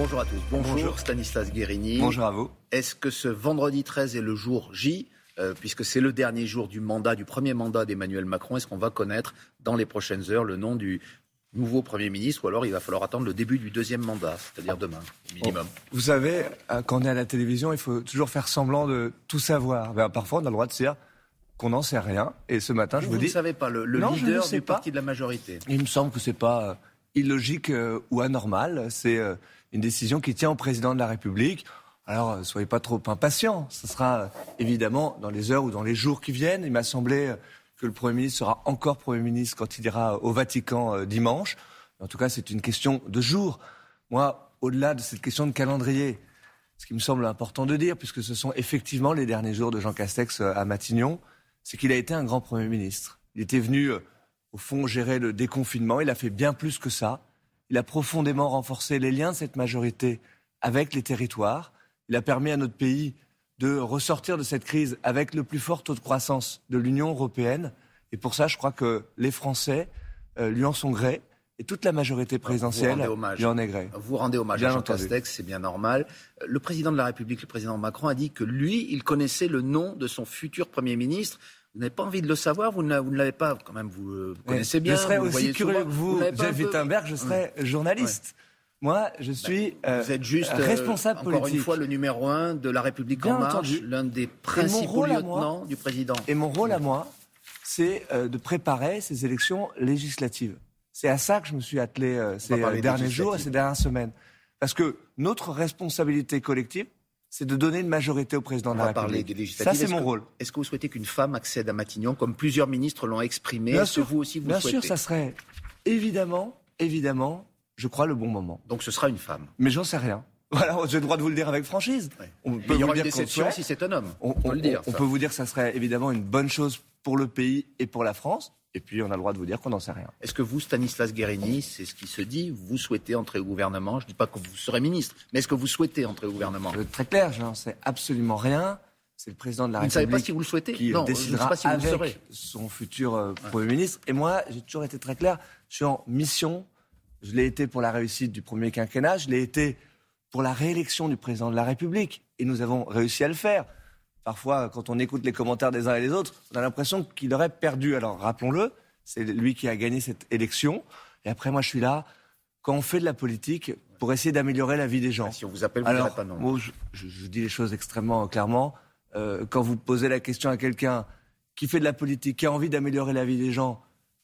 Bonjour à tous. Bonjour, Stanislas Guérini. Bonjour à vous. Est-ce que ce vendredi 13 est le jour J euh, puisque c'est le dernier jour du mandat, du premier mandat d'Emmanuel Macron, est-ce qu'on va connaître dans les prochaines heures le nom du nouveau Premier ministre ou alors il va falloir attendre le début du deuxième mandat, c'est-à-dire demain, minimum? Vous savez, euh, quand on est à la télévision, il faut toujours faire semblant de tout savoir. Ben, parfois, on a le droit de dire qu'on n'en sait rien. Et ce matin, je vous, vous dis... Vous ne savez pas, le, leader du parti de la majorité. Il me semble que ce n'est pas euh, illogique ou anormal. C'est une décision qui tient au président de la République. Alors, euh, soyez pas trop impatients. Ce sera euh, évidemment dans les heures ou dans les jours qui viennent. Il m'a semblé euh, que le Premier ministre sera encore Premier ministre quand il ira au Vatican dimanche. En tout cas, c'est une question de jour. Moi, au-delà de cette question de calendrier, ce qui me semble important de dire, puisque ce sont effectivement les derniers jours de Jean Castex à Matignon, c'est qu'il a été un grand Premier ministre. Il était venu, au fond, gérer le déconfinement. Il a fait bien plus que ça. Il a profondément renforcé les liens de cette majorité avec les territoires. Il a permis à notre pays de ressortir de cette crise avec le plus fort taux de croissance de l'Union européenne. Et pour ça, je crois que les Français euh, lui en sont grés. Et toute la majorité présidentielle lui en est gré. Vous rendez hommage à Jean Castex, c'est bien normal. Le président de la République, le président Macron, a dit que lui, il connaissait le nom de son futur Premier ministre. Vous n'avez pas envie de le savoir, vous ne, l'avez pas, quand même, vous, euh, connaissez bien. Je serais aussi curieux que vous, Jeff Wittenberg, je serais journaliste. Moi, je suis bah, Vous êtes juste, euh, responsable encore une fois, le numéro un de la République en marche, l'un des principaux lieutenants du président. Et mon rôle à moi, c'est euh, de préparer ces élections législatives. C'est à ça que je me suis attelé euh, ces derniers jours et ces dernières semaines. Parce que notre responsabilité collective, c'est de donner une majorité au président de la République. Ça, c'est mon rôle. Est-ce que vous souhaitez qu'une femme accède à Matignon, comme plusieurs ministres l'ont exprimé? Bien sûr, vous aussi vous Bien sûr, ça serait évidemment, évidemment, je crois, le bon moment. Donc ce sera une femme. Mais j'en sais rien. Voilà, j'ai le droit de vous le dire avec franchise. On peut il y aura une déception si c'est un homme. On, peut le dire. On, peut vous dire que ça serait évidemment une bonne chose pour le pays et pour la France. Et puis, on a le droit de vous dire qu'on n'en sait rien. Est-ce que vous, Stanislas Guérini, c'est ce qui se dit, vous souhaitez entrer au gouvernement? Je ne dis pas que vous serez ministre, mais est-ce que vous souhaitez entrer au gouvernement? Je Très clair, je n'en sais absolument rien. C'est le président de la République. Vous ne savez pas si vous le souhaitez qui non, décidera pas si vous avec le serez. son futur euh, Premier ministre. Et moi, j'ai toujours été très clair. Je suis en mission je l'ai été pour la réussite du premier quinquennat, je l'ai été pour la réélection du président de la République. Et nous avons réussi à le faire. Parfois, quand on écoute les commentaires des uns et des autres, on a l'impression qu'il aurait perdu. Alors rappelons-le, c'est lui qui a gagné cette élection. Et après, moi, je suis là quand on fait de la politique pour essayer d'améliorer la vie des gens. si on vous appelle, vous Alors, pas non. Moi, je, dis les choses extrêmement clairement. Euh, quand vous posez la question à quelqu'un qui fait de la politique, qui a envie d'améliorer la vie des gens,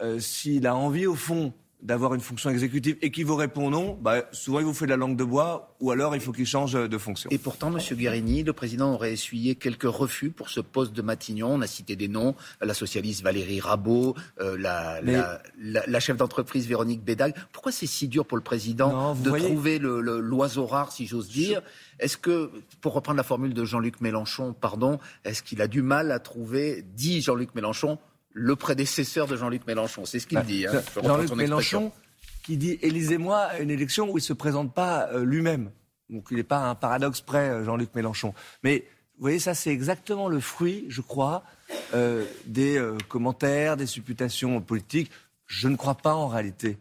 euh, s'il a envie, au fond, d'avoir une fonction exécutive et qui vous répond non, bah, souvent il vous fait de la langue de bois ou alors il faut qu'il change de fonction. Et pourtant, M. Guérini, le président aurait essuyé quelques refus pour ce poste de Matignon. On a cité des noms, la socialiste Valérie Rabault, euh, la, la, chef d'entreprise Véronique Bédag. Pourquoi c'est si dur pour le président de trouver l'oiseau rare, si j'ose dire? Est-ce que, pour reprendre la formule de Jean-Luc Mélenchon, pardon, est-ce qu'il a du mal à trouver, dit Jean-Luc Mélenchon, le prédécesseur de Jean-Luc Mélenchon. C'est ce qu'il bah, dit. Hein. Jean-Luc Mélenchon qui dit élisez-moi à une élection où il ne se présente pas euh, lui-même. Donc il n'est pas un paradoxe près, euh, Jean-Luc Mélenchon. Mais vous voyez, ça c'est exactement le fruit, je crois, euh, des commentaires, des supputations politiques. Je ne crois pas en réalité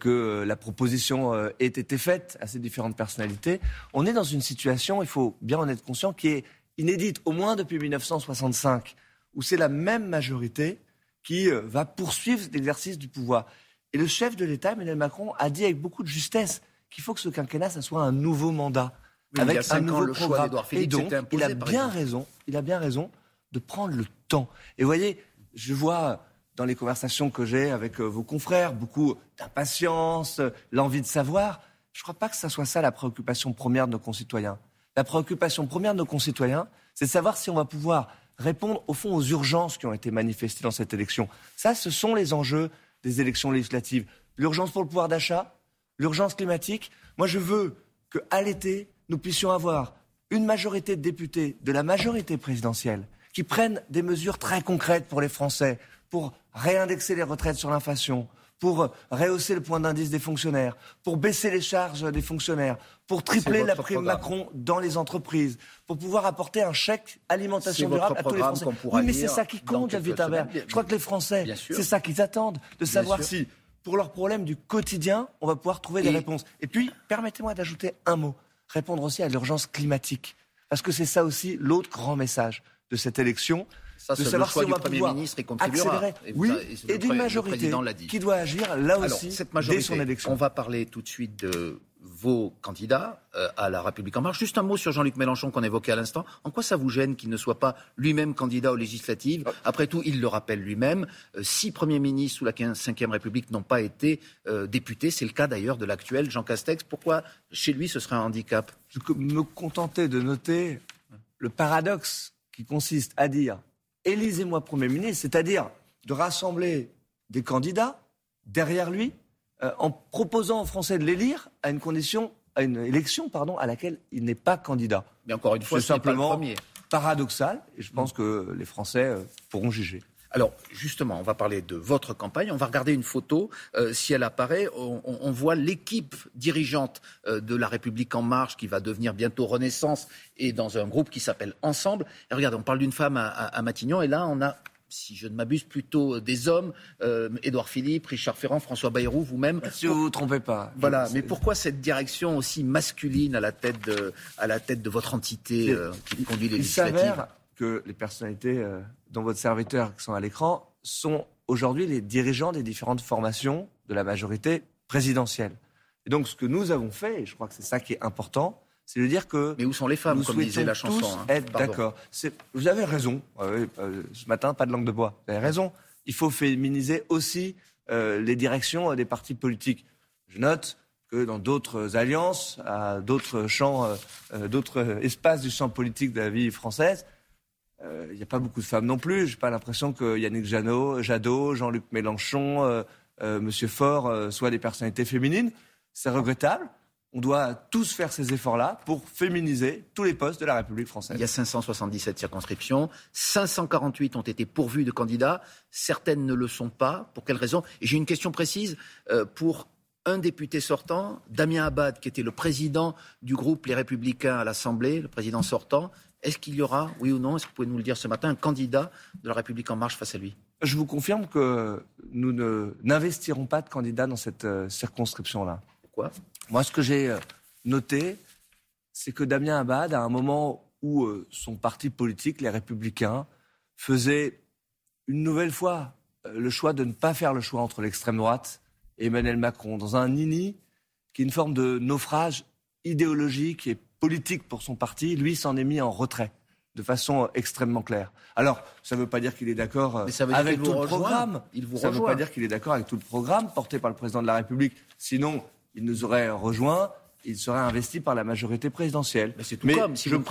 que la proposition ait été faite à ces différentes personnalités. On est dans une situation, il faut bien en être conscient, qui est inédite, au moins depuis 1965, où c'est la même majorité qui euh, va poursuivre l'exercice du pouvoir. Et le chef de l'État, Emmanuel Macron, a dit avec beaucoup de justesse qu'il faut que ce quinquennat, ça soit un nouveau mandat, avec un nouveau le programme. Et donc, il a bien raison, il a bien raison de prendre le temps. Et vous voyez, je vois dans les conversations que j'ai avec euh, vos confrères beaucoup d'impatience, l'envie de savoir. Je ne crois pas que ce soit ça la préoccupation première de nos concitoyens. La préoccupation première de nos concitoyens, c'est de savoir si on va pouvoir répondre au fond aux urgences qui ont été manifestées dans cette élection. Ça, ce sont les enjeux des élections législatives. L'urgence pour le pouvoir d'achat, l'urgence climatique. Moi, je veux qu'à l'été, nous puissions avoir une majorité de députés de la majorité présidentielle qui prennent des mesures très concrètes pour les Français, pour réindexer les retraites sur l'inflation, pour rehausser le point d'indice des fonctionnaires, pour baisser les charges des fonctionnaires, pour tripler la prime Macron dans les entreprises, pour pouvoir apporter un chèque alimentation durable à tous les Français. Oui, mais c'est ça qui compte, David Je crois que les Français, c'est ça qu'ils attendent, de savoir si pour leurs problèmes du quotidien, on va pouvoir trouver des réponses. Et puis, permettez-moi d'ajouter un mot, répondre aussi à l'urgence climatique. Parce que c'est ça aussi l'autre grand message de cette élection. Ça, de savoir si on va Premier ministre et accélérer, et oui, et, d'une majorité qui doit agir là aussi cette majorité, dès son élection. On va parler tout de suite de vos candidats euh, à la République en marche. Juste un mot sur Jean-Luc Mélenchon qu'on évoquait à l'instant. En quoi ça vous gêne qu'il ne soit pas lui-même candidat aux législatives Après tout, il le rappelle lui-même. Euh, six premiers ministres sous la Ve République n'ont pas été euh, députés. C'est le cas d'ailleurs de l'actuel Jean Castex. Pourquoi chez lui ce serait un handicap? Je me contentais de noter le paradoxe qui consiste à dire élisez-moi Premier ministre, c'est-à-dire de rassembler des candidats derrière lui euh, en proposant aux Français de l'élire à une condition, à une élection pardon, à laquelle il n'est pas candidat. Mais encore une fois, c'est simplement paradoxal et je pense que les Français euh, pourront juger. Alors justement, on va parler de votre campagne. On va regarder une photo. Euh, si elle apparaît, on, voit l'équipe dirigeante de La République en marche qui va devenir bientôt Renaissance et dans un groupe qui s'appelle Ensemble. Et regardez, on parle d'une femme à, Matignon et là, on a si je ne m'abuse, plutôt des hommes, euh, Édouard Philippe, Richard Ferrand, François Bayrou, vous-même. Si vous ne vous trompez pas. Voilà, mais pourquoi cette direction aussi masculine à la tête de, à la tête de votre entité euh, qui conduit les s'avère que les personnalités euh, dont votre serviteur qui sont à l'écran sont aujourd'hui les dirigeants des différentes formations de la majorité présidentielle. Et donc ce que nous avons fait, et je crois que c'est ça qui est important, c'est de dire que. Mais où sont les femmes, comme disait la chanson hein? D'accord. Vous avez raison. Euh, ce matin, pas de langue de bois. Vous avez raison. Il faut féminiser aussi euh, les directions des partis politiques. Je note que dans d'autres alliances, à d'autres champs, d'autres espaces du champ politique de la vie française, il n'y a pas beaucoup de femmes non plus. Je n'ai pas l'impression que Yannick Jadot, Jean-Luc Mélenchon, Monsieur Faure soient des personnalités féminines. C'est regrettable on doit tous faire ces efforts-là pour féminiser tous les postes de la République française. Il y a 577 circonscriptions, 548 ont été pourvues de candidats, certaines ne le sont pas. Pour quelles raisons j'ai une question précise euh, pour un député sortant, Damien Abad, qui était le président du groupe Les Républicains à l'Assemblée, le président sortant. Est-ce qu'il y aura, oui ou non, est-ce que vous pouvez nous le dire ce matin, un candidat de la République en marche face à lui? Je vous confirme que nous n'investirons pas de candidat dans cette euh, circonscription-là. Pourquoi? Moi, ce que j'ai euh, noté, c'est que Damien Abad, à un moment où euh, son parti politique, les Républicains, faisait une nouvelle fois le choix de ne pas faire le choix entre l'extrême droite et Emmanuel Macron, dans un nini qui est une forme de naufrage idéologique et politique pour son parti, lui s'en est mis en retrait de façon extrêmement claire. Alors, ça ne veut pas dire qu'il est d'accord avec tout le programme. Il vous ça ne veut pas dire qu'il est d'accord avec tout le programme porté par le président de la République. Sinon, il nous aurait rejoint, il serait investi par la majorité présidentielle. Mais c'est tout comme si, vous,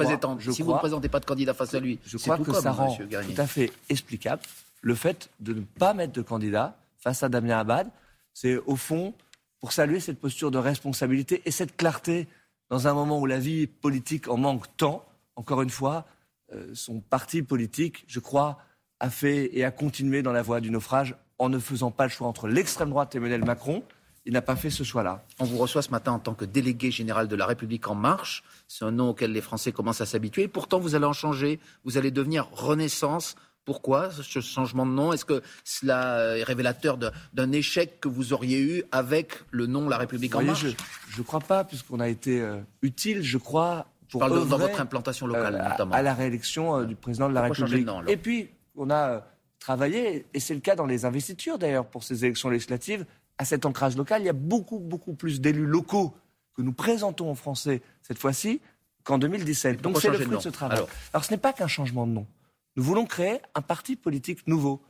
si vous ne présentez pas de candidat face à lui. Je crois que ça rend tout à fait explicable le fait de ne pas mettre de candidat face à Damien Abad. C'est au fond pour saluer cette posture de responsabilité et cette clarté dans un moment où la vie politique en manque tant. Encore une fois, euh, son parti politique, je crois, a fait et a continué dans la voie du naufrage en ne faisant pas le choix entre l'extrême droite et Emmanuel Macron il n'a pas fait ce choix-là. On vous reçoit ce matin en tant que délégué général de la République en marche. C'est un nom auquel les Français commencent à s'habituer. Pourtant, vous allez en changer. Vous allez devenir Renaissance. Pourquoi ce changement de nom? Est-ce que cela est révélateur d'un échec que vous auriez eu avec le nom La République en marche? Je ne crois pas, puisqu'on a été euh, utile, je crois, pour je parle dans votre implantation locale, euh, notamment. À la réélection euh, du président de la République. et puis, on a travaillé, et c'est le cas dans les investitures d'ailleurs pour ces élections législatives, à cet ancrage local. Il y a beaucoup, beaucoup plus d'élus locaux que nous présentons aux Français cette fois-ci qu'en 2017. Donc c'est le fruit de, ce travail. Alors, ce n'est pas qu'un changement de nom. Nous voulons créer un parti politique nouveau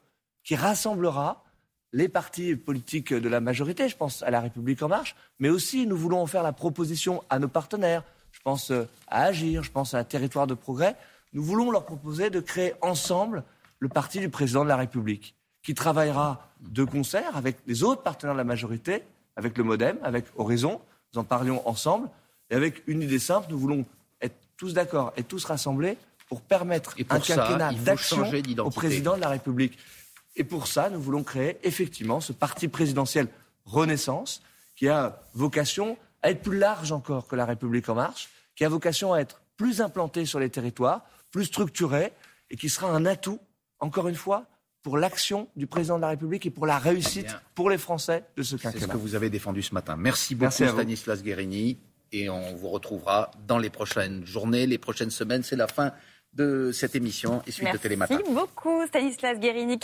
qui rassemblera les partis politiques de la majorité, je pense à la République en marche, mais aussi nous voulons en faire la proposition à nos partenaires, je pense euh, à Agir, je pense à Territoire de Progrès, nous voulons leur proposer de créer ensemble le parti du président de la République qui travaillera de concert avec les autres partenaires de la majorité, avec le Modem, avec Horizon. Nous en parlions ensemble. Et avec une idée simple, nous voulons être tous d'accord et tous rassemblés pour permettre et pour un ça, quinquennat d'action au président de la République. Et pour ça, nous voulons créer effectivement ce parti présidentiel Renaissance qui a vocation à être plus large encore que la République en marche, qui a vocation à être plus implanté sur les territoires, plus structuré et qui sera un atout, encore une fois, pour l'action du président de la République et pour la réussite pour les Français de ce quinquennat. C'est ce que vous avez défendu ce matin. Merci beaucoup Merci Stanislas Guérini et on vous retrouvera dans les prochaines journées, les prochaines semaines. C'est la fin de cette émission et suite Merci de Télématin. Merci beaucoup Stanislas Guérini.